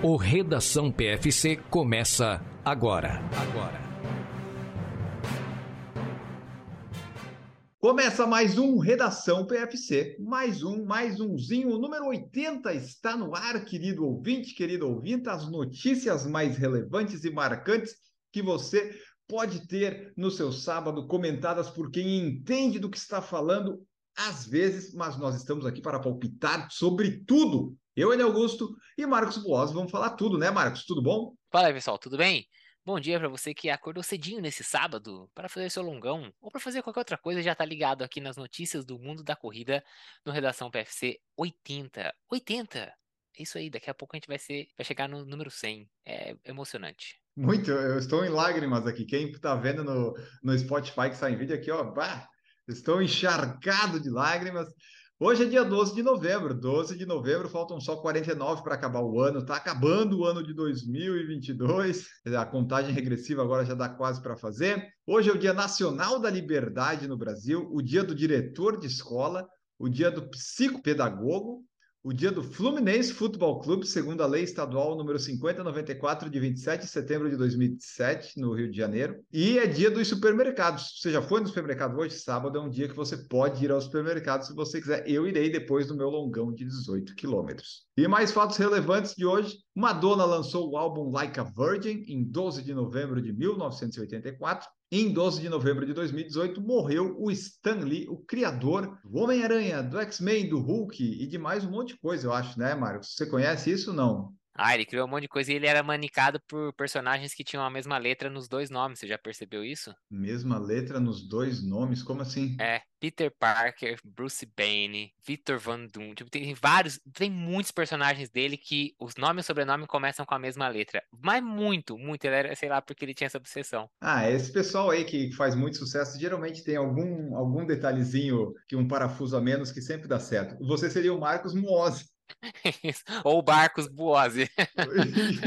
O Redação PFC começa agora. Agora. Começa mais um Redação PFC, mais um, mais umzinho, o número 80 está no ar, querido ouvinte, querido ouvinte, as notícias mais relevantes e marcantes que você pode ter no seu sábado, comentadas por quem entende do que está falando, às vezes, mas nós estamos aqui para palpitar sobre tudo. Eu, Ele Augusto e Marcos Boas vamos falar tudo, né, Marcos? Tudo bom? Fala aí, pessoal, tudo bem? Bom dia para você que acordou cedinho nesse sábado para fazer seu longão ou para fazer qualquer outra coisa, já tá ligado aqui nas notícias do mundo da corrida no Redação PFC 80. 80! É isso aí, daqui a pouco a gente vai, ser, vai chegar no número 100. É emocionante. Muito, eu estou em lágrimas aqui. Quem está vendo no, no Spotify que sai em vídeo aqui, ó, bah, estou encharcado de lágrimas. Hoje é dia 12 de novembro. 12 de novembro, faltam só 49 para acabar o ano. Está acabando o ano de 2022. A contagem regressiva agora já dá quase para fazer. Hoje é o Dia Nacional da Liberdade no Brasil, o dia do diretor de escola, o dia do psicopedagogo, o dia do Fluminense Futebol Clube, segundo a lei estadual número 5094 de 27 de setembro de 2007, no Rio de Janeiro, e é dia dos supermercados. Você já foi no supermercado hoje? Sábado é um dia que você pode ir ao supermercado se você quiser. Eu irei depois do meu longão de 18 quilômetros. E mais fatos relevantes de hoje: Madonna lançou o álbum Like a Virgin em 12 de novembro de 1984. Em 12 de novembro de 2018, morreu o Stan Lee, o criador do Homem-Aranha, do X-Men, do Hulk e de mais um monte de coisa, eu acho, né, Marcos? Você conhece isso não? Ah, ele criou um monte de coisa e ele era manicado por personagens que tinham a mesma letra nos dois nomes. Você já percebeu isso? Mesma letra nos dois nomes? Como assim? É, Peter Parker, Bruce Banner, Victor Van Doom. Tipo, tem vários, tem muitos personagens dele que os nomes e sobrenome começam com a mesma letra. Mas muito, muito. Ele era, sei lá, porque ele tinha essa obsessão. Ah, esse pessoal aí que faz muito sucesso, geralmente tem algum, algum detalhezinho que um parafuso a menos que sempre dá certo. Você seria o Marcos Muose. Ou Barcos Buozzi.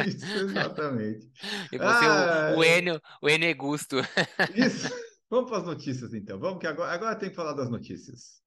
Isso, exatamente. E você, ah, o, o, Enio, o Enio Egusto. Isso. Vamos para as notícias, então. Vamos que agora, agora tem que falar das notícias.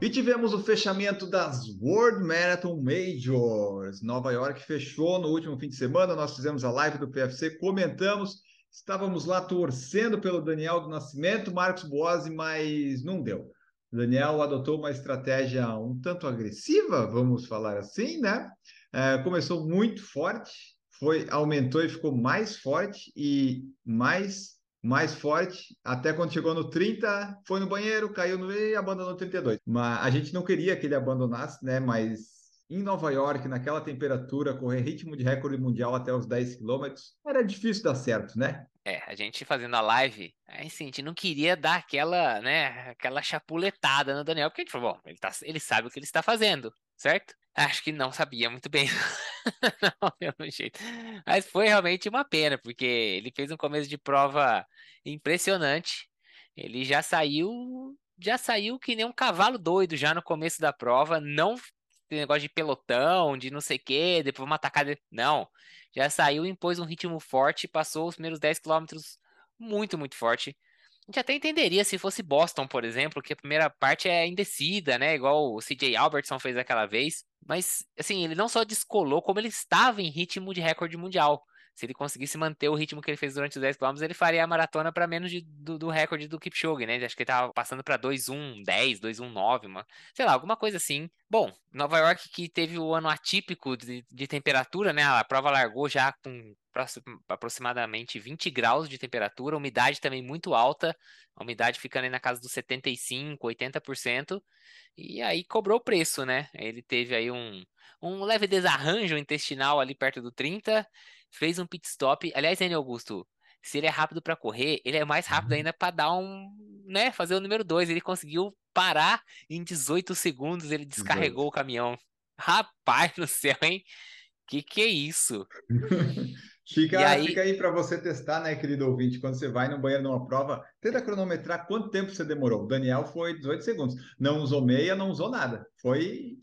E tivemos o fechamento das World Marathon Majors. Nova York fechou no último fim de semana. Nós fizemos a live do PFC, comentamos. Estávamos lá torcendo pelo Daniel do Nascimento, Marcos Boazzi, mas não deu. Daniel adotou uma estratégia um tanto agressiva, vamos falar assim, né? É, começou muito forte, foi aumentou e ficou mais forte e mais mais forte, até quando chegou no 30, foi no banheiro, caiu no e abandonou no 32. Mas a gente não queria que ele abandonasse, né? Mas em Nova York, naquela temperatura, correr ritmo de recorde mundial até os 10 quilômetros, era difícil dar certo, né? É, a gente fazendo a live, a gente não queria dar aquela, né, aquela chapuletada no Daniel, porque a gente falou, bom, ele, tá, ele sabe o que ele está fazendo, certo? Acho que não sabia muito bem, não, pelo jeito. Mas foi realmente uma pena, porque ele fez um começo de prova impressionante. Ele já saiu, já saiu que nem um cavalo doido já no começo da prova, não negócio de pelotão, de não sei o quê, depois uma atacada. Não. Já saiu, impôs um ritmo forte, passou os primeiros 10 quilômetros muito, muito forte. A gente até entenderia se fosse Boston, por exemplo, que a primeira parte é indecida, né? Igual o CJ Albertson fez aquela vez. Mas, assim, ele não só descolou, como ele estava em ritmo de recorde mundial se ele conseguisse manter o ritmo que ele fez durante os 10 km, ele faria a maratona para menos de, do, do, recorde do Kipchoge, né? Acho que ele tava passando para 2:1:10, 2:1:9, uma, sei lá, alguma coisa assim. Bom, Nova York que teve o ano atípico de, de temperatura, né? A prova largou já com aproximadamente 20 graus de temperatura, umidade também muito alta, a umidade ficando aí na casa dos 75, 80%, e aí cobrou o preço, né? Ele teve aí um, um leve desarranjo intestinal ali perto do 30, fez um pit stop. Aliás, Daniel Augusto, se ele é rápido para correr, ele é mais rápido uhum. ainda para dar um, né, fazer o número 2. Ele conseguiu parar em 18 segundos, ele descarregou 18. o caminhão. Rapaz do céu, hein? Que que é isso? fica, aí... fica aí para você testar, né, querido ouvinte, quando você vai no banheiro numa prova, tenta cronometrar quanto tempo você demorou. O Daniel foi 18 segundos. Não usou meia, não usou nada. Foi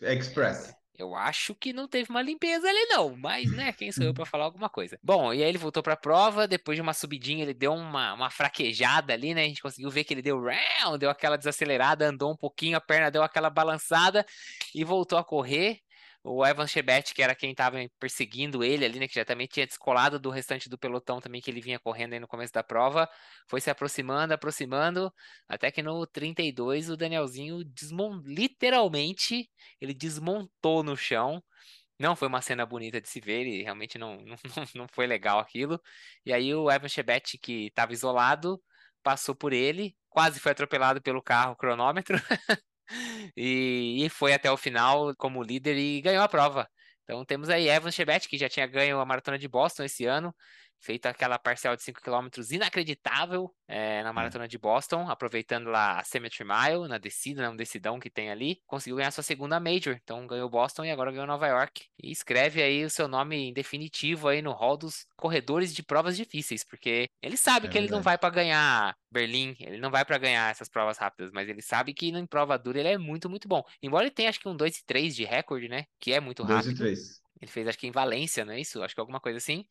express. Eu acho que não teve uma limpeza ali, não. Mas, né, quem sou eu para falar alguma coisa? Bom, e aí ele voltou para a prova. Depois de uma subidinha, ele deu uma, uma fraquejada ali, né? A gente conseguiu ver que ele deu deu aquela desacelerada, andou um pouquinho, a perna deu aquela balançada e voltou a correr. O Evan Chebet, que era quem estava perseguindo ele ali, né? Que já também tinha descolado do restante do pelotão também que ele vinha correndo aí no começo da prova. Foi se aproximando, aproximando, até que no 32 o Danielzinho desmon... literalmente ele desmontou no chão. Não foi uma cena bonita de se ver, e realmente não, não, não foi legal aquilo. E aí o Evan Chebet, que estava isolado, passou por ele, quase foi atropelado pelo carro cronômetro. e, e, foi até o final como líder e ganhou a prova. Então temos aí Evan Chebet, que já tinha ganho a maratona de Boston esse ano, feito aquela parcial de 5 km inacreditável é, na maratona de Boston, aproveitando lá a Cemetery Mile, na descida, né, um decidão que tem ali, conseguiu ganhar sua segunda Major, então ganhou Boston e agora ganhou Nova York, e escreve aí o seu nome em definitivo aí no hall dos corredores de provas difíceis, porque ele sabe é que verdade. ele não vai para ganhar Berlim, ele não vai para ganhar essas provas rápidas, mas ele sabe que em prova dura ele é muito, muito bom, embora ele tenha acho que um 2 e 3 de recorde, né, que é muito rápido. 2 e 3. Ele fez acho que em Valência, não é isso? Acho que alguma coisa assim.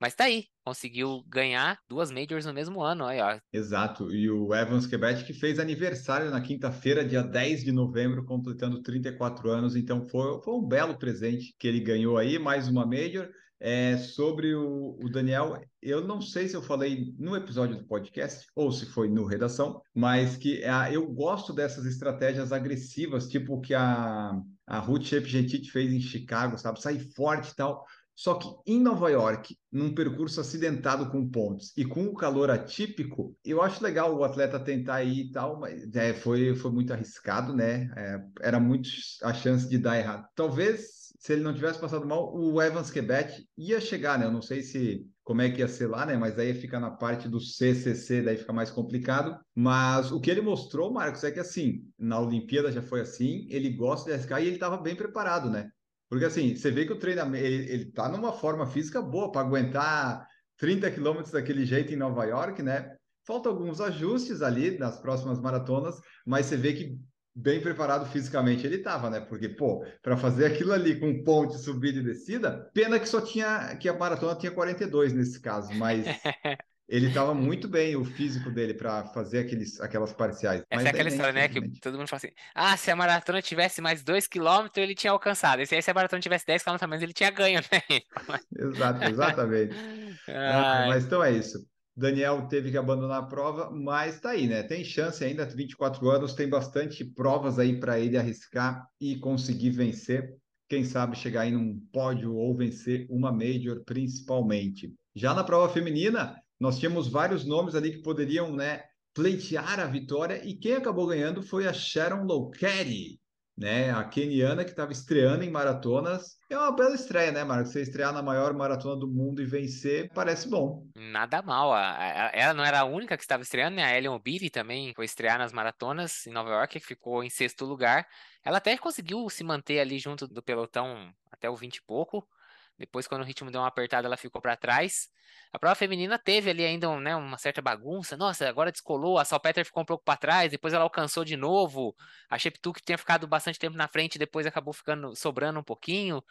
Mas tá aí, conseguiu ganhar duas majors no mesmo ano, aí, ó. Exato, e o Evans Quebec que fez aniversário na quinta-feira, dia 10 de novembro, completando 34 anos, então foi, foi um belo presente que ele ganhou aí, mais uma major. É, sobre o, o, Daniel, eu não sei se eu falei no episódio do podcast ou se foi no redação, mas que é, eu gosto dessas estratégias agressivas, tipo que a, a Ruth Shepgentit fez em Chicago, sabe? Sair forte e tal. Só que em Nova York, num percurso acidentado com pontes e com o calor atípico, eu acho legal o atleta tentar ir e tal, mas é, foi, foi muito arriscado, né? É, era muito a chance de dar errado. Talvez, se ele não tivesse passado mal, o Evans Quebec ia chegar, né? Eu não sei se como é que ia ser lá, né? Mas aí fica na parte do CCC, daí fica mais complicado. Mas o que ele mostrou, Marcos, é que assim, na Olimpíada já foi assim, ele gosta de arriscar e ele estava bem preparado, né? Porque assim, você vê que o treinamento, ele, ele tá numa forma física boa para aguentar 30 quilômetros daquele jeito em Nova York, né? Faltam alguns ajustes ali nas próximas maratonas, mas você vê que bem preparado fisicamente ele estava, né? Porque, pô, para fazer aquilo ali com ponte, subida e descida, pena que só tinha, que a maratona tinha 42 nesse caso, mas ele estava muito bem, o físico dele, para fazer aqueles, aquelas parciais. Essa Mas é aquela história, né? Que todo mundo fala assim: ah, se a maratona tivesse mais 2km, ele tinha alcançado. E se a maratona tivesse 10km a menos, ele tinha ganho, né? Exato, exatamente. ah, mas então é isso. Daniel teve que abandonar a prova, mas tá aí, né? Tem chance ainda, 24 anos, tem bastante provas aí para ele arriscar e conseguir vencer. Quem sabe chegar aí num pódio ou vencer uma Major, principalmente. Já na prova feminina, nós tínhamos vários nomes ali que poderiam, né, pleitear a vitória e quem acabou ganhando foi a Sharon Lokeri, né, a keniana que estava estreando em maratonas. É uma bela estreia, né, Marcos? Você estrear na maior maratona do mundo e vencer parece bom. Nada mal. Ela não era a única que estava estreando, né? A Ellen Obiri também foi estrear nas maratonas em Nova York, ficou em sexto lugar. Ela até conseguiu se manter ali junto do pelotão até o 20 e pouco. Depois, quando o ritmo deu uma apertada, ela ficou para trás. A prova feminina teve ali ainda né, uma certa bagunça. Nossa, agora descolou. A Salpeter ficou um pouco para trás. Depois ela alcançou de novo. A Sheptu, que tinha ficado bastante tempo na frente, depois acabou ficando sobrando um pouquinho.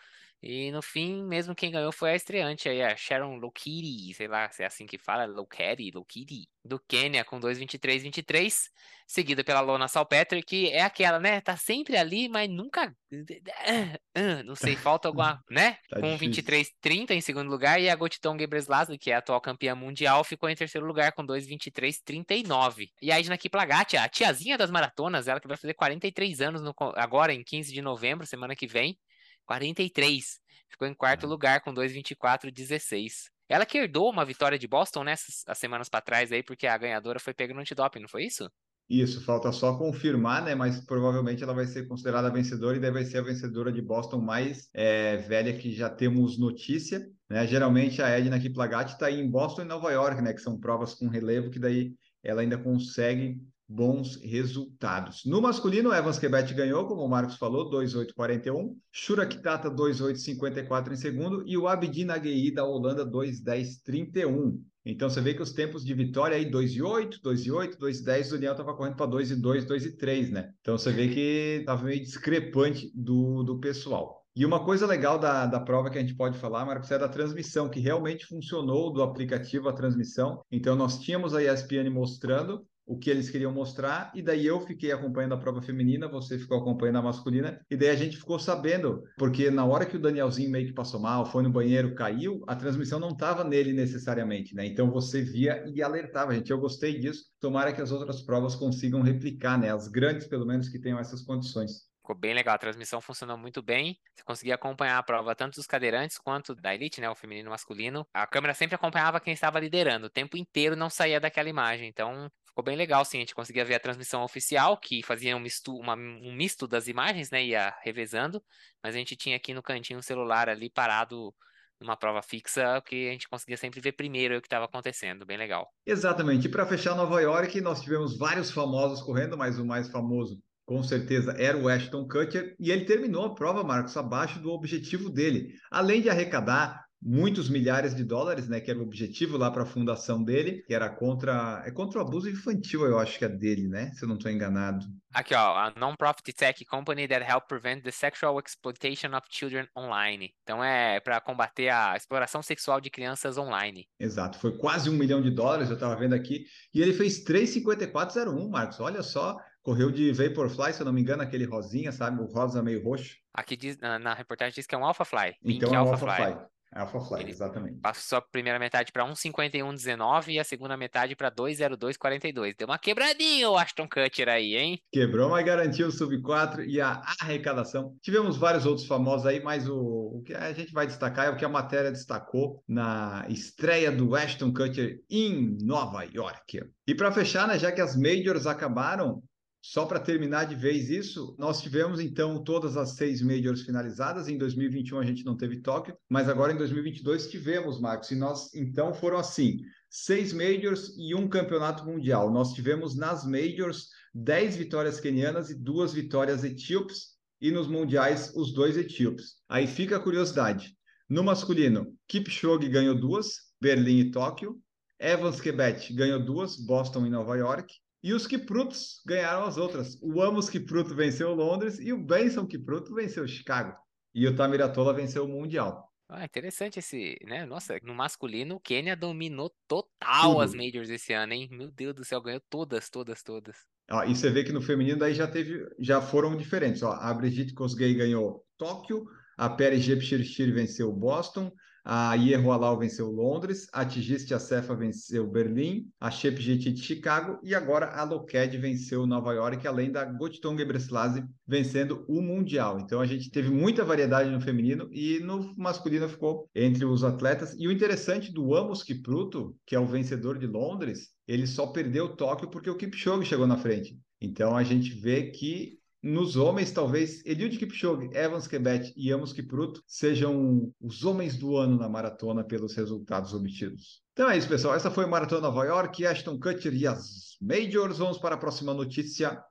E no fim, mesmo quem ganhou foi a estreante aí, a Sharon Lokiri, sei lá se é assim que fala, Lokeri, Lokiri, do Quênia com 2:23:23, seguida pela Lona Salpeter, que é aquela, né, tá sempre ali, mas nunca não sei, falta alguma, né? Tá com 23:30 em segundo lugar e a Gotiton Gebreselassie, que é a atual campeã mundial, ficou em terceiro lugar com 2:23:39. E a Edna Kiplagat, a tiazinha das maratonas, ela que vai fazer 43 anos no, agora em 15 de novembro, semana que vem 43. Ficou em quarto lugar com 2,24,16. Ela que herdou uma vitória de Boston nessas as semanas para trás aí, porque a ganhadora foi pega no antidoping, não foi isso? Isso, falta só confirmar, né? Mas provavelmente ela vai ser considerada vencedora e deve ser a vencedora de Boston mais é, velha que já temos notícia. Né? Geralmente a Edna Kiplagat está em Boston e Nova York, né? Que são provas com relevo que daí ela ainda consegue bons resultados. No masculino, Evans Quebet ganhou, como o Marcos falou, 2,841. Shura Kitata, 2,854 em segundo. E o Abdi Naguei da Holanda, 2,1031. Então você vê que os tempos de vitória aí, 2,8, 2,8, 2,10, o Daniel estava correndo para 2,2, 2,3, né? Então você vê que estava meio discrepante do, do pessoal. E uma coisa legal da, da prova que a gente pode falar, Marcos, é da transmissão, que realmente funcionou do aplicativo a transmissão. Então, nós tínhamos a ESPN mostrando o que eles queriam mostrar, e daí eu fiquei acompanhando a prova feminina, você ficou acompanhando a masculina, e daí a gente ficou sabendo, porque na hora que o Danielzinho meio que passou mal, foi no banheiro, caiu, a transmissão não estava nele necessariamente, né? Então você via e alertava, gente. Eu gostei disso. Tomara que as outras provas consigam replicar, né? As grandes, pelo menos, que tenham essas condições. Ficou bem legal, a transmissão funcionou muito bem. Você conseguia acompanhar a prova tanto dos cadeirantes quanto da elite, né, o feminino e o masculino. A câmera sempre acompanhava quem estava liderando, o tempo inteiro não saía daquela imagem. Então, ficou bem legal, sim. A gente conseguia ver a transmissão oficial, que fazia um misto, uma, um misto das imagens, né, ia revezando. Mas a gente tinha aqui no cantinho o celular ali parado numa prova fixa, que a gente conseguia sempre ver primeiro o que estava acontecendo, bem legal. Exatamente. E para fechar Nova York, nós tivemos vários famosos correndo, mas o mais famoso com certeza era o Ashton Kutcher, e ele terminou a prova, Marcos, abaixo do objetivo dele. Além de arrecadar muitos milhares de dólares, né, que era o objetivo lá para a fundação dele, que era contra é contra o abuso infantil, eu acho que é dele, né, se eu não estou enganado. Aqui, ó, a non-profit tech company that help prevent the sexual exploitation of children online. Então é para combater a exploração sexual de crianças online. Exato, foi quase um milhão de dólares, eu estava vendo aqui, e ele fez 3,5401, Marcos. Olha só, correu de Vaporfly, se eu não me engano, aquele rosinha, sabe? O rosa meio roxo. Aqui diz, na, na reportagem diz que é um Alphafly. Então é um Alphafly. Alphafly, Ele exatamente. Passou a primeira metade para 1,51,19 e a segunda metade para 2,02,42. Deu uma quebradinha o Ashton Kutcher aí, hein? Quebrou, mas garantiu o sub 4 e a arrecadação. Tivemos vários outros famosos aí, mas o, o que a gente vai destacar é o que a matéria destacou na estreia do Ashton Kutcher em Nova York. E para fechar, né, já que as majors acabaram, só para terminar de vez isso, nós tivemos então todas as seis majors finalizadas. Em 2021 a gente não teve Tóquio, mas agora em 2022 tivemos, Marcos. E nós então foram assim: seis majors e um campeonato mundial. Nós tivemos nas majors dez vitórias quenianas e duas vitórias etíopes, e nos mundiais os dois etíopes. Aí fica a curiosidade: no masculino, Kipchoge ganhou duas, Berlim e Tóquio. Evans Quebec ganhou duas, Boston e Nova York. E os Kiprutos ganharam as outras. O Amos Kipruto venceu Londres e o Benson Kipruto venceu Chicago. E o Tamiratola venceu o Mundial. Ah, interessante esse, né? Nossa, no masculino, o Quênia dominou total Tudo. as majors esse ano, hein? Meu Deus do céu, ganhou todas, todas, todas. Ó, e você vê que no feminino daí já teve, já foram diferentes. Ó, a Brigitte Kosgei ganhou Tóquio, a Peri Jepchirchir venceu Boston, a Ierroalau venceu Londres, a Tigiste Acefa venceu Berlim, a Shep GT de Chicago e agora a Loked venceu Nova York, além da Gottung Gebreselassie vencendo o Mundial. Então a gente teve muita variedade no feminino e no masculino ficou entre os atletas. E o interessante do Amos Kipruto, que é o vencedor de Londres, ele só perdeu Tóquio porque o Kipchoge chegou na frente. Então a gente vê que nos homens, talvez Eliud Kipchoge, Evans Kebet e Amos Kipruto sejam os homens do ano na maratona pelos resultados obtidos. Então é isso, pessoal. Essa foi a Maratona Nova York, Ashton Kutcher e as Majors. Vamos para a próxima notícia.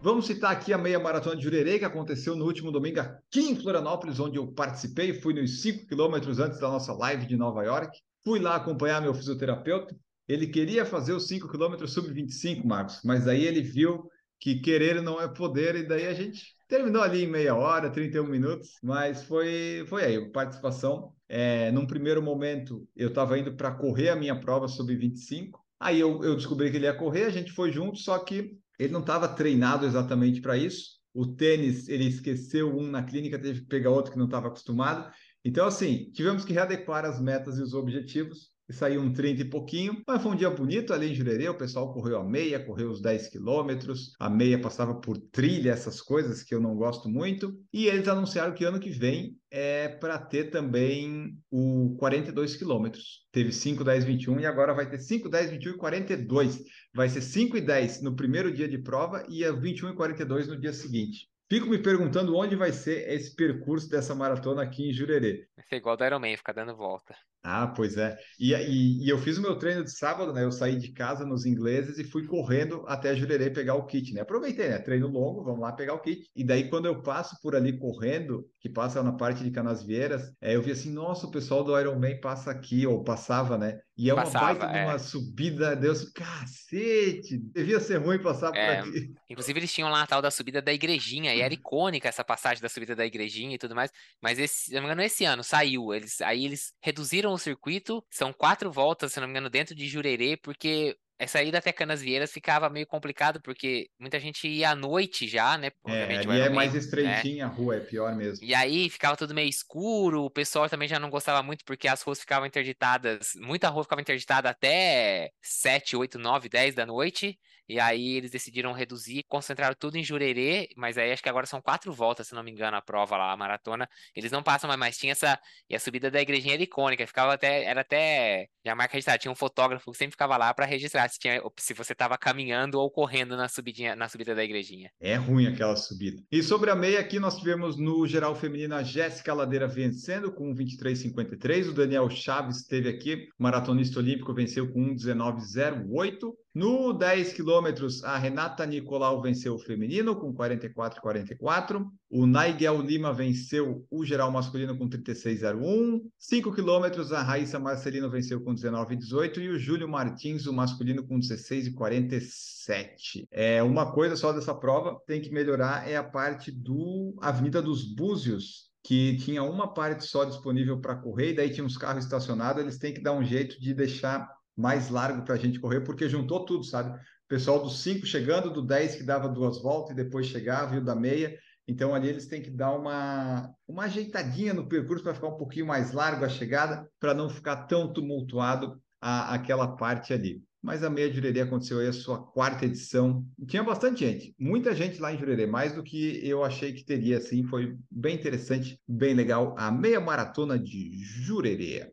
Vamos citar aqui a meia maratona de Jurerê, que aconteceu no último domingo aqui em Florianópolis, onde eu participei. Fui nos 5 quilômetros antes da nossa live de Nova York. Fui lá acompanhar meu fisioterapeuta. Ele queria fazer os 5 km sub-25, Marcos, mas aí ele viu que querer não é poder, e daí a gente terminou ali em meia hora, 31 minutos, mas foi, foi aí, participação. É, num primeiro momento, eu estava indo para correr a minha prova sub-25, aí eu, eu descobri que ele ia correr, a gente foi junto, só que ele não estava treinado exatamente para isso. O tênis, ele esqueceu um na clínica, teve que pegar outro que não estava acostumado. Então, assim, tivemos que readequar as metas e os objetivos e saiu um 30 e pouquinho, mas foi um dia bonito ali em Jurerê, o pessoal correu a meia, correu os 10 quilômetros, a meia passava por trilha, essas coisas que eu não gosto muito, e eles anunciaram que ano que vem é para ter também o 42 quilômetros. Teve 5, 10, 21 e agora vai ter 5, 10, 21 e 42. Vai ser 5 e 10 no primeiro dia de prova e 21 e 42 no dia seguinte. Fico me perguntando onde vai ser esse percurso dessa maratona aqui em Jurerê. Vai ser igual do Ironman, ficar dando volta. Ah, pois é. E, e, e, eu fiz o meu treino de sábado, né? Eu saí de casa nos ingleses e fui correndo até Jurerê pegar o kit, né? Aproveitei, né? Treino longo, vamos lá pegar o kit. E daí, quando eu passo por ali correndo, que passa na parte de Canasvieiras, é, eu vi assim, nossa, o pessoal do Ironman passa aqui, ou passava, né? E é uma Passava, baita é. de uma subida, Deus, cacete, devia ser ruim passar é, por aqui. Inclusive eles tinham lá a tal da subida da igrejinha, e era uhum. icônica essa passagem da subida da igrejinha e tudo mais, mas esse, se não me engano, esse ano saiu, eles, aí eles reduziram o circuito. São quatro voltas, se não me engano, dentro de Jurerê, porque essa ida até Canasvieiras ficava meio complicado, porque muita gente ia à noite já, né? É, ali é mais estreitinha né? a rua, é pior mesmo. E aí ficava tudo meio escuro, o pessoal também já não gostava muito, porque as ruas ficavam interditadas, muita rua ficava interditada até 7, 8, 9, 10 da noite, e aí eles decidiram reduzir, concentraram tudo em Jurerê, mas aí acho que agora são quatro voltas, se não me engano, a prova lá, a maratona. Eles não passam mais, mas tinha essa. E a subida da igrejinha era icônica, ficava até. Era até. Já marca registrada, tinha um fotógrafo que sempre ficava lá para registrar se, tinha, se você estava caminhando ou correndo na, subidinha, na subida da igrejinha. É ruim aquela subida. E sobre a meia aqui, nós tivemos no geral feminino a Jéssica Ladeira vencendo com 23,53. O Daniel Chaves esteve aqui, maratonista olímpico, venceu com 1,19,08. No 10 quilômetros, a Renata Nicolau venceu o feminino com 44,44. O Naigel Lima venceu o geral masculino com 36,01. 5 quilômetros, a Raíssa Marcelino venceu com 19,18. E o Júlio Martins, o masculino, com 16,47. É, uma coisa só dessa prova tem que melhorar é a parte do Avenida dos Búzios, que tinha uma parte só disponível para correr, e daí tinha uns carros estacionados, eles têm que dar um jeito de deixar mais largo para a gente correr, porque juntou tudo, sabe? O pessoal do 5 chegando, do 10 que dava duas voltas e depois chegava, e o da meia. Então ali eles têm que dar uma, uma ajeitadinha no percurso para ficar um pouquinho mais largo a chegada, para não ficar tão tumultuado a, aquela parte ali. Mas a meia Jurerê aconteceu aí a sua quarta edição. Tinha bastante gente, muita gente lá em Jurerê, mais do que eu achei que teria, assim, foi bem interessante, bem legal, a meia maratona de Jurerê.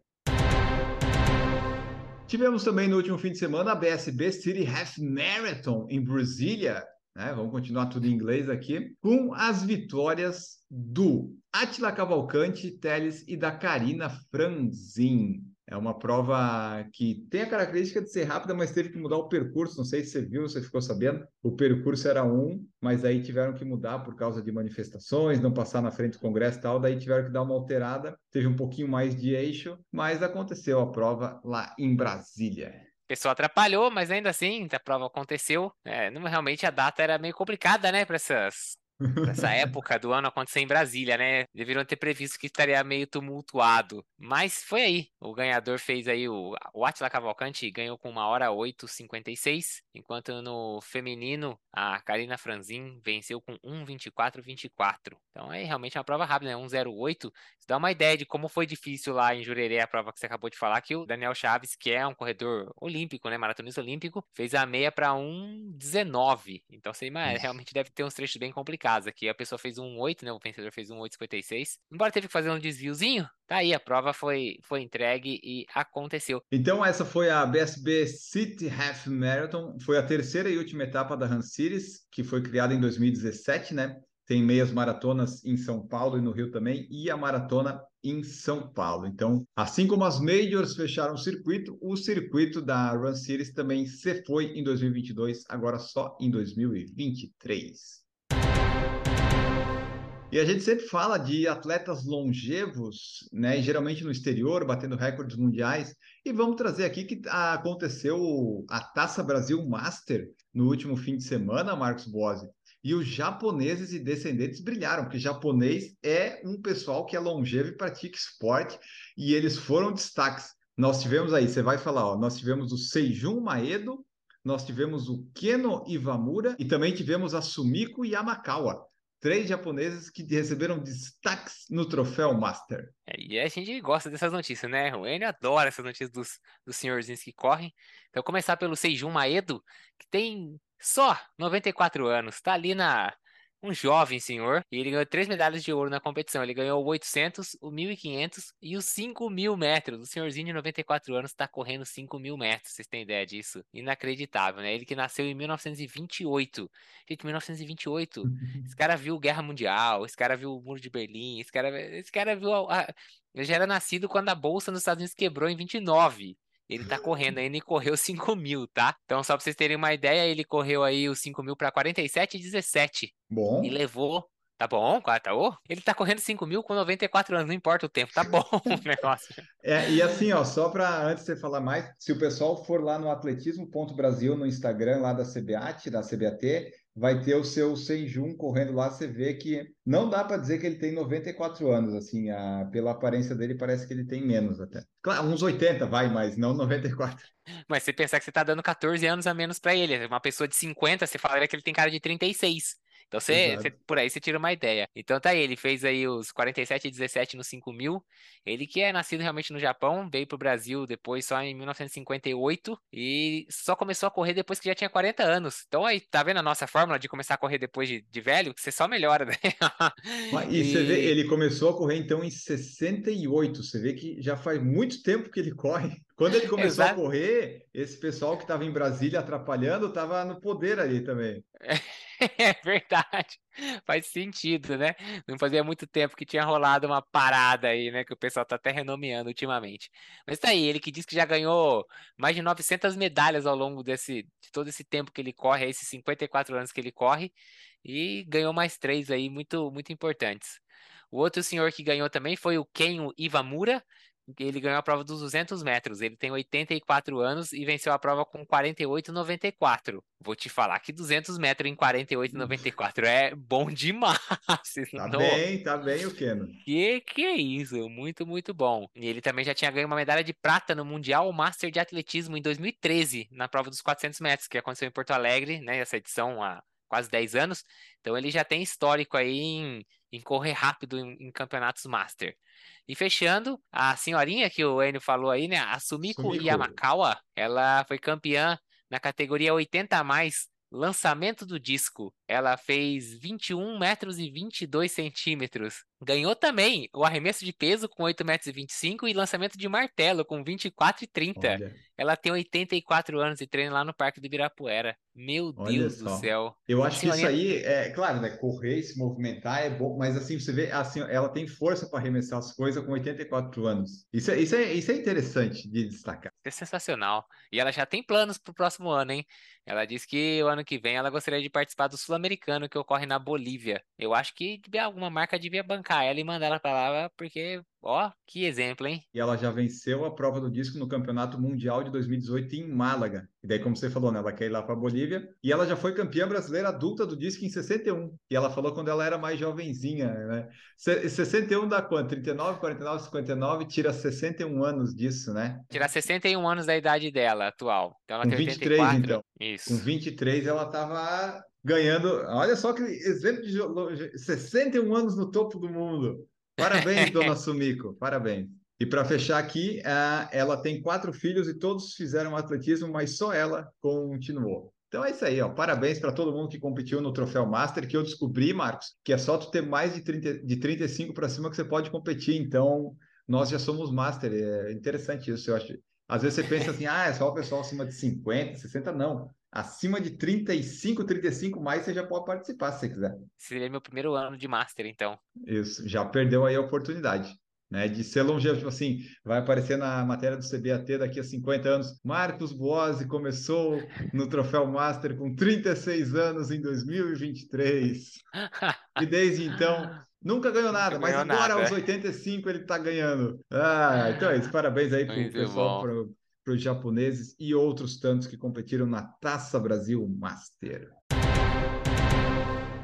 Tivemos também no último fim de semana a BSB City Half Marathon em Brasília. Né? Vamos continuar tudo em inglês aqui, com as vitórias do Atila Cavalcante, Teles e da Karina Franzin. É uma prova que tem a característica de ser rápida, mas teve que mudar o percurso. Não sei se você viu, se você ficou sabendo. O percurso era um, mas aí tiveram que mudar por causa de manifestações, não passar na frente do Congresso e tal. Daí tiveram que dar uma alterada. Teve um pouquinho mais de eixo, mas aconteceu a prova lá em Brasília. O pessoal atrapalhou, mas ainda assim a prova aconteceu. É, não, realmente a data era meio complicada, né, para essas essa época do ano acontecer em Brasília, né? Deveriam ter previsto que estaria meio tumultuado. Mas foi aí. O ganhador fez aí o, o Atila Cavalcante ganhou com uma hora 8,56, enquanto no feminino a Karina Franzin venceu com 1,24,24. Então é realmente uma prova rápida, né? 1,08. Isso dá uma ideia de como foi difícil lá em Jurerê a prova que você acabou de falar, que o Daniel Chaves, que é um corredor olímpico, né? Maratonista olímpico, fez a meia para 1,19. Então você realmente deve ter uns trechos bem complicados casa aqui. A pessoa fez um 8, né? O vencedor fez um 8,56. Embora teve que fazer um desviozinho, tá aí, a prova foi, foi entregue e aconteceu. Então, essa foi a BSB City Half Marathon. Foi a terceira e última etapa da Han Cities, que foi criada em 2017, né? Tem meias maratonas em São Paulo e no Rio também, e a maratona em São Paulo. Então, assim como as majors fecharam o circuito, o circuito da Run Series também se foi em 2022, agora só em 2023. E a gente sempre fala de atletas longevos, né? Geralmente no exterior, batendo recordes mundiais. E vamos trazer aqui que aconteceu a Taça Brasil Master no último fim de semana, Marcos Bose. E os japoneses e descendentes brilharam, porque japonês é um pessoal que é longevo e pratica esporte, e eles foram destaques. Nós tivemos aí, você vai falar, ó, nós tivemos o Seijun Maedo, nós tivemos o Keno Iwamura e também tivemos a Sumiko Yamakawa três japoneses que receberam destaques no troféu Master. É, e a gente gosta dessas notícias, né? O Enio adora essas notícias dos, dos senhorzinhos que correm. Então, começar pelo Seijun Maedo, que tem só 94 anos, tá ali na um jovem senhor, e ele ganhou três medalhas de ouro na competição. Ele ganhou o 800, o 1500 e os 5 mil metros. O senhorzinho de 94 anos está correndo 5 mil metros, vocês têm ideia disso? Inacreditável, né? Ele que nasceu em 1928. Gente, 1928, esse cara viu Guerra Mundial, esse cara viu o Muro de Berlim, esse cara, esse cara viu. A, a, ele já era nascido quando a bolsa nos Estados Unidos quebrou em 29. Ele tá correndo ainda e correu 5 mil, tá? Então, só pra vocês terem uma ideia, ele correu aí os 5 mil pra 47 e 17. Bom. E levou Tá bom, tá, oh, ele tá correndo 5 mil com 94 anos, não importa o tempo, tá bom o negócio. É, e assim, ó, só para antes de você falar mais, se o pessoal for lá no atletismo.brasil no Instagram lá da CBAT, da CBAT, vai ter o seu Senjun correndo lá, você vê que não dá para dizer que ele tem 94 anos, assim, a, pela aparência dele parece que ele tem menos até. Claro, uns 80 vai, mas não 94. Mas você pensar que você tá dando 14 anos a menos para ele, uma pessoa de 50, você falaria que ele tem cara de 36. Então você, você, por aí você tira uma ideia. Então tá aí, ele fez aí os 47 e 17 no 5 mil. Ele que é nascido realmente no Japão, veio pro Brasil depois só em 1958 e só começou a correr depois que já tinha 40 anos. Então aí, tá vendo a nossa fórmula de começar a correr depois de, de velho? Que você só melhora, né? e, e você vê, ele começou a correr então em 68. Você vê que já faz muito tempo que ele corre. Quando ele começou Exato. a correr, esse pessoal que estava em Brasília atrapalhando estava no poder ali também. É verdade, faz sentido, né? Não fazia muito tempo que tinha rolado uma parada aí, né? Que o pessoal tá até renomeando ultimamente. Mas tá aí, ele que diz que já ganhou mais de 900 medalhas ao longo desse, de todo esse tempo que ele corre, esses 54 anos que ele corre, e ganhou mais três aí muito, muito importantes. O outro senhor que ganhou também foi o Ken Ivamura, ele ganhou a prova dos 200 metros. Ele tem 84 anos e venceu a prova com 48,94. Vou te falar que 200 metros em 48,94 é bom demais. Tá Não. bem, tá bem o Keno. Que que é isso? Muito, muito bom. E ele também já tinha ganho uma medalha de prata no Mundial Master de Atletismo em 2013, na prova dos 400 metros, que aconteceu em Porto Alegre, né? Essa edição há quase 10 anos. Então ele já tem histórico aí em, em correr rápido em, em campeonatos Master. E fechando, a senhorinha que o Enio falou aí, né? A Sumiko, Sumiko. Yamakawa, ela foi campeã na categoria 80 a mais lançamento do disco. Ela fez 21 metros e 22 centímetros. Ganhou também o arremesso de peso com 8 metros e 25 e lançamento de martelo com 24 e 30. Olha. Ela tem 84 anos e treina lá no Parque do Ibirapuera. Meu Olha Deus só. do céu. Eu acho que isso aí é, claro, né? Correr, se movimentar é bom, mas assim, você vê, assim, ela tem força para arremessar as coisas com 84 anos. Isso é, isso é, isso é interessante de destacar. É sensacional. E ela já tem planos para o próximo ano, hein? Ela disse que o ano que vem ela gostaria de participar do Sul-Americano que ocorre na Bolívia. Eu acho que alguma marca devia bancar ela e mandar ela para lá, porque Ó, que exemplo, hein? E ela já venceu a prova do disco no Campeonato Mundial de 2018 em Málaga. E daí, como você falou, né, ela quer ir lá para Bolívia. E ela já foi campeã brasileira adulta do disco em 61. E ela falou quando ela era mais jovenzinha, né? 61 dá quanto? 39, 49, 59, tira 61 anos disso, né? Tira 61 anos da idade dela atual. Então ela tem 23, 84. então. Isso. Com 23 ela tava ganhando. Olha só que exemplo de 61 anos no topo do mundo. Parabéns, dona Sumiko, parabéns. E para fechar aqui, ela tem quatro filhos e todos fizeram atletismo, mas só ela continuou. Então é isso aí, ó. Parabéns para todo mundo que competiu no Troféu Master, que eu descobri, Marcos, que é só tu ter mais de, 30, de 35 para cima que você pode competir. Então, nós já somos Master. É interessante isso, eu acho. Às vezes você pensa assim, ah, é só o pessoal acima de 50, 60. Não acima de 35, 35 mais, você já pode participar se você quiser. Seria meu primeiro ano de Master, então. Isso, já perdeu aí a oportunidade. Né, de ser longevo, tipo assim, vai aparecer na matéria do CBAT daqui a 50 anos. Marcos Boazzi começou no Troféu Master com 36 anos em 2023. e desde então nunca ganhou nada, mas agora nada. aos 85 ele está ganhando. Ah, então é isso. Parabéns aí pro pessoal, pro, para os japoneses e outros tantos que competiram na Taça Brasil Master.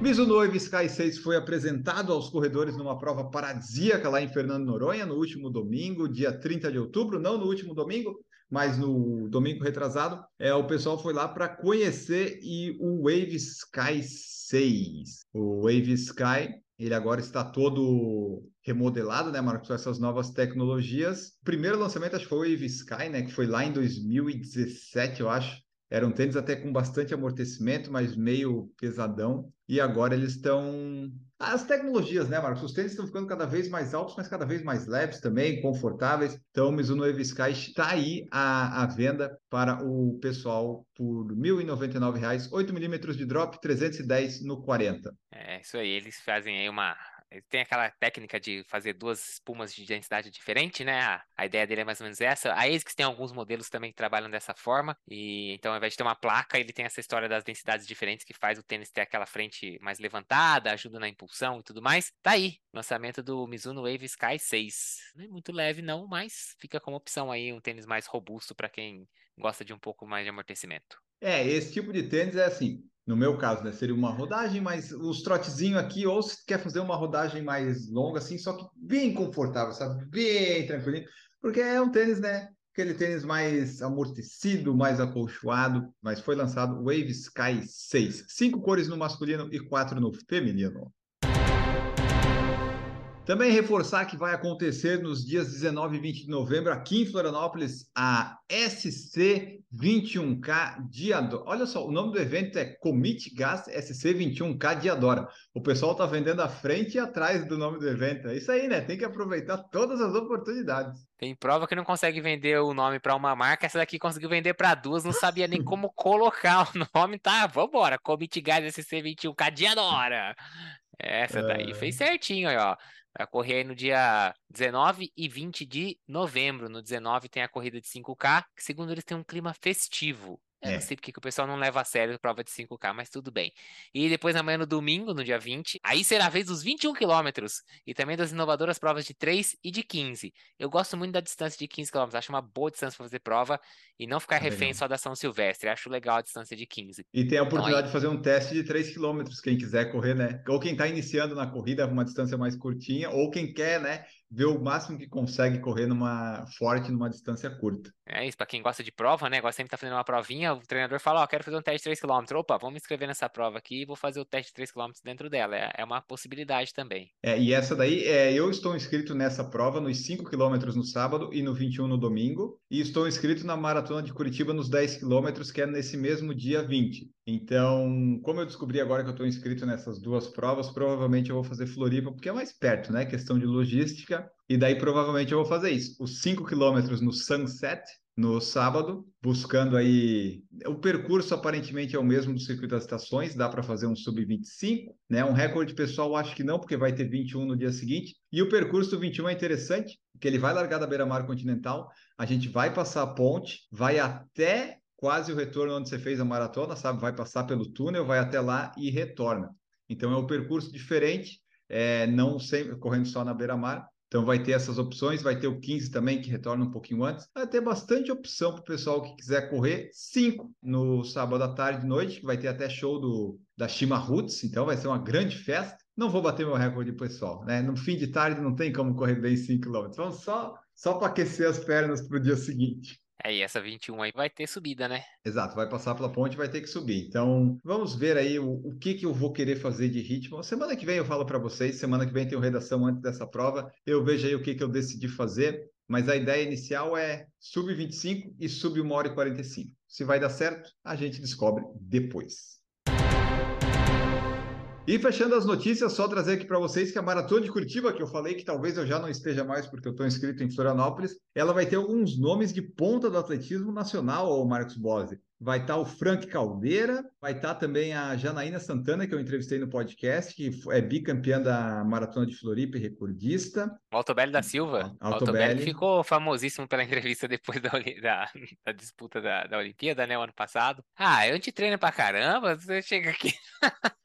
Mizuno Wave Sky 6 foi apresentado aos corredores numa prova paradisíaca lá em Fernando Noronha no último domingo, dia 30 de outubro, não no último domingo, mas no domingo retrasado. É, o pessoal foi lá para conhecer e o Wave Sky 6. O Wave Sky ele agora está todo remodelado, né, Marcos, essas novas tecnologias. O primeiro lançamento acho que foi o Wave Sky, né, que foi lá em 2017, eu acho. Era um tênis até com bastante amortecimento, mas meio pesadão. E agora eles estão. As tecnologias, né, Marcos? Os tênis estão ficando cada vez mais altos, mas cada vez mais leves também, confortáveis. Então, o Mizuno Wave Sky está aí à, à venda para o pessoal por R$ 1.099, 8 milímetros de drop, 310 no 40. É, isso aí. Eles fazem aí uma tem aquela técnica de fazer duas espumas de densidade diferente, né? A, a ideia dele é mais ou menos essa. A ASICS tem alguns modelos também que trabalham dessa forma. E então, ao invés de ter uma placa, ele tem essa história das densidades diferentes que faz o tênis ter aquela frente mais levantada, ajuda na impulsão e tudo mais. Tá aí, lançamento do Mizuno Wave Sky 6. Não é muito leve não, mas fica como opção aí um tênis mais robusto para quem gosta de um pouco mais de amortecimento. É, esse tipo de tênis é assim, no meu caso, né, seria uma rodagem, mas os trotezinhos aqui, ou se quer fazer uma rodagem mais longa, assim, só que bem confortável, sabe? Bem tranquilinho, porque é um tênis, né? Aquele tênis mais amortecido, mais acolchoado, mas foi lançado o Wave Sky 6. Cinco cores no masculino e quatro no feminino. Também reforçar que vai acontecer nos dias 19 e 20 de novembro, aqui em Florianópolis, a SC21K Diadora. Olha só, o nome do evento é Commit Gas SC21K Diadora. O pessoal está vendendo à frente e atrás do nome do evento. É isso aí, né? Tem que aproveitar todas as oportunidades. Tem prova que não consegue vender o nome para uma marca, essa daqui conseguiu vender para duas, não sabia nem como colocar o nome. Tá, vambora. Commit Gas SC21K Diadora. Essa daí é... fez certinho ó. Vai correr aí no dia 19 e 20 de novembro. No 19 tem a corrida de 5K, que segundo eles tem um clima festivo. Eu é. não sei porque que o pessoal não leva a sério a prova de 5K, mas tudo bem. E depois amanhã no domingo, no dia 20, aí será a vez dos 21 quilômetros e também das inovadoras provas de 3 e de 15. Eu gosto muito da distância de 15 quilômetros, acho uma boa distância para fazer prova e não ficar refém legal. só da São Silvestre. Acho legal a distância de 15. E tem a oportunidade então, aí... de fazer um teste de 3 quilômetros, quem quiser correr, né? Ou quem está iniciando na corrida, uma distância mais curtinha, ou quem quer, né? Ver o máximo que consegue correr numa forte numa distância curta. É isso, para quem gosta de prova, né? Gosta sempre tá fazendo uma provinha, o treinador fala, ó, oh, quero fazer um teste de 3 km. Opa, vamos me inscrever nessa prova aqui e vou fazer o teste de 3 km dentro dela. É, é uma possibilidade também. É, e essa daí, é, eu estou inscrito nessa prova nos 5 km no sábado e no 21 no domingo, e estou inscrito na maratona de Curitiba nos 10 km, que é nesse mesmo dia 20. Então, como eu descobri agora que eu estou inscrito nessas duas provas, provavelmente eu vou fazer Floripa, porque é mais perto, né? Questão de logística. E daí provavelmente eu vou fazer isso. Os 5 quilômetros no Sunset, no sábado, buscando aí. O percurso aparentemente é o mesmo do circuito das estações, dá para fazer um sub-25, né? Um recorde pessoal acho que não, porque vai ter 21 no dia seguinte. E o percurso do 21 é interessante, porque ele vai largar da beira-mar continental, a gente vai passar a ponte, vai até quase o retorno onde você fez a maratona, sabe? Vai passar pelo túnel, vai até lá e retorna. Então é um percurso diferente, é, não sempre correndo só na beira-mar. Então vai ter essas opções, vai ter o 15 também, que retorna um pouquinho antes. Vai ter bastante opção para o pessoal que quiser correr. 5 no sábado à tarde e noite, que vai ter até show do, da Shima Roots, então vai ser uma grande festa. Não vou bater meu recorde, pessoal. Né? No fim de tarde não tem como correr bem 5 km. Vamos só, só para aquecer as pernas para o dia seguinte. É, e essa 21 aí vai ter subida, né? Exato, vai passar pela ponte vai ter que subir. Então, vamos ver aí o, o que, que eu vou querer fazer de ritmo. Semana que vem eu falo para vocês, semana que vem tem redação antes dessa prova. Eu vejo aí o que, que eu decidi fazer, mas a ideia inicial é sub 25 e sub 1 hora e 45. Se vai dar certo, a gente descobre depois. E fechando as notícias, só trazer aqui para vocês que a Maratona de Curitiba, que eu falei que talvez eu já não esteja mais porque eu estou inscrito em Florianópolis, ela vai ter alguns nomes de ponta do atletismo nacional, o Marcos Bose. Vai estar tá o Frank Caldeira, vai estar tá também a Janaína Santana, que eu entrevistei no podcast, que é bicampeã da Maratona de Floripa e recordista. O Altobelli da Silva. O Altobelli ficou famosíssimo pela entrevista depois da, da, da disputa da, da Olimpíada, né, o ano passado. Ah, eu te treino pra caramba, você chega aqui...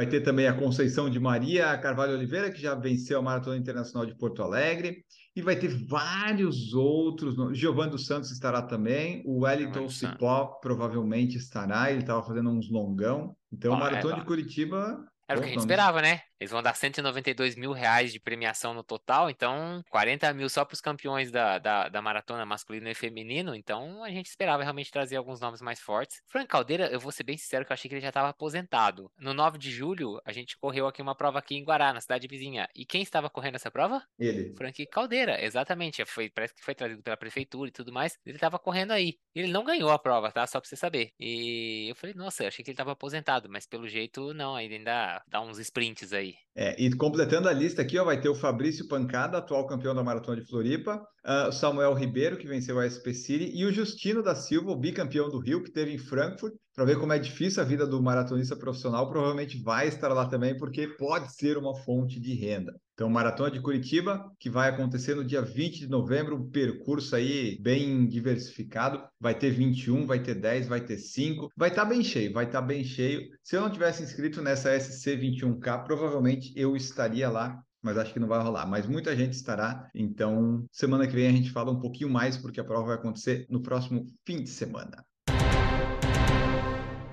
Vai ter também a Conceição de Maria Carvalho Oliveira, que já venceu a Maratona Internacional de Porto Alegre. E vai ter vários outros. Giovanni dos Santos estará também. O Wellington Cipó provavelmente estará. Ele estava fazendo uns longão. Então, a Maratona é, de Curitiba era o que a gente esperava, né? Eles vão dar 192 mil reais de premiação no total, então 40 mil só para os campeões da, da, da, maratona masculino e feminino. Então a gente esperava realmente trazer alguns nomes mais fortes. Frank Caldeira, eu vou ser bem sincero que eu achei que ele já estava aposentado. No 9 de julho, a gente correu aqui uma prova aqui em Guará, na cidade vizinha. E quem estava correndo essa prova? Ele. Frank Caldeira, exatamente. Foi, parece que foi trazido pela prefeitura e tudo mais. Ele estava correndo aí. Ele não ganhou a prova, tá? Só para você saber. E eu falei, nossa, eu achei que ele estava aposentado, mas pelo jeito não, ainda dá uns sprints aí. É, e completando a lista aqui, ó, vai ter o Fabrício Pancada, atual campeão da Maratona de Floripa, uh, o Samuel Ribeiro, que venceu a SP City, e o Justino da Silva, o bicampeão do Rio, que teve em Frankfurt, para ver como é difícil a vida do maratonista profissional, provavelmente vai estar lá também, porque pode ser uma fonte de renda. Então, Maratona de Curitiba, que vai acontecer no dia 20 de novembro, um percurso aí bem diversificado. Vai ter 21, vai ter 10, vai ter 5. Vai estar tá bem cheio, vai estar tá bem cheio. Se eu não tivesse inscrito nessa SC21K, provavelmente eu estaria lá mas acho que não vai rolar. Mas muita gente estará. Então, semana que vem a gente fala um pouquinho mais, porque a prova vai acontecer no próximo fim de semana.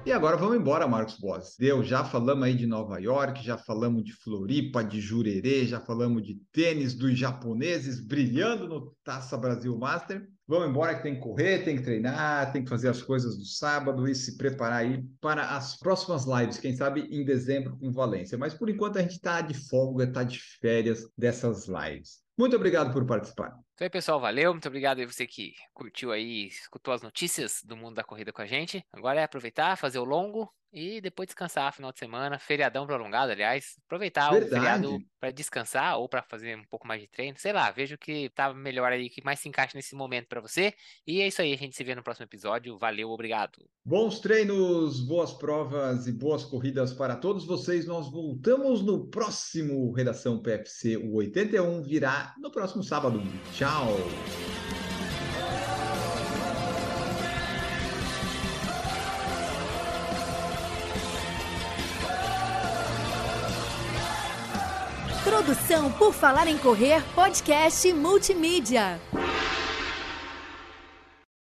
E agora vamos embora, Marcos Boss. Deu, já falamos aí de Nova York, já falamos de Floripa, de Jurerê, já falamos de tênis dos japoneses brilhando no Taça Brasil Master. Vamos embora que tem que correr, tem que treinar, tem que fazer as coisas do sábado e se preparar aí para as próximas lives, quem sabe em dezembro com Valência. Mas por enquanto a gente está de folga, está de férias dessas lives. Muito obrigado por participar. Então aí, pessoal, valeu. Muito obrigado aí você que curtiu aí, escutou as notícias do mundo da corrida com a gente. Agora é aproveitar, fazer o longo e depois descansar final de semana, feriadão prolongado, aliás. Aproveitar Verdade. o feriado para descansar ou para fazer um pouco mais de treino, sei lá, vejo que tá melhor aí, que mais se encaixa nesse momento para você. E é isso aí, a gente se vê no próximo episódio. Valeu, obrigado. Bons treinos, boas provas e boas corridas para todos vocês. Nós voltamos no próximo Redação PFC, o 81 virá no próximo sábado. Tchau. Produção por Falar em Correr, podcast multimídia.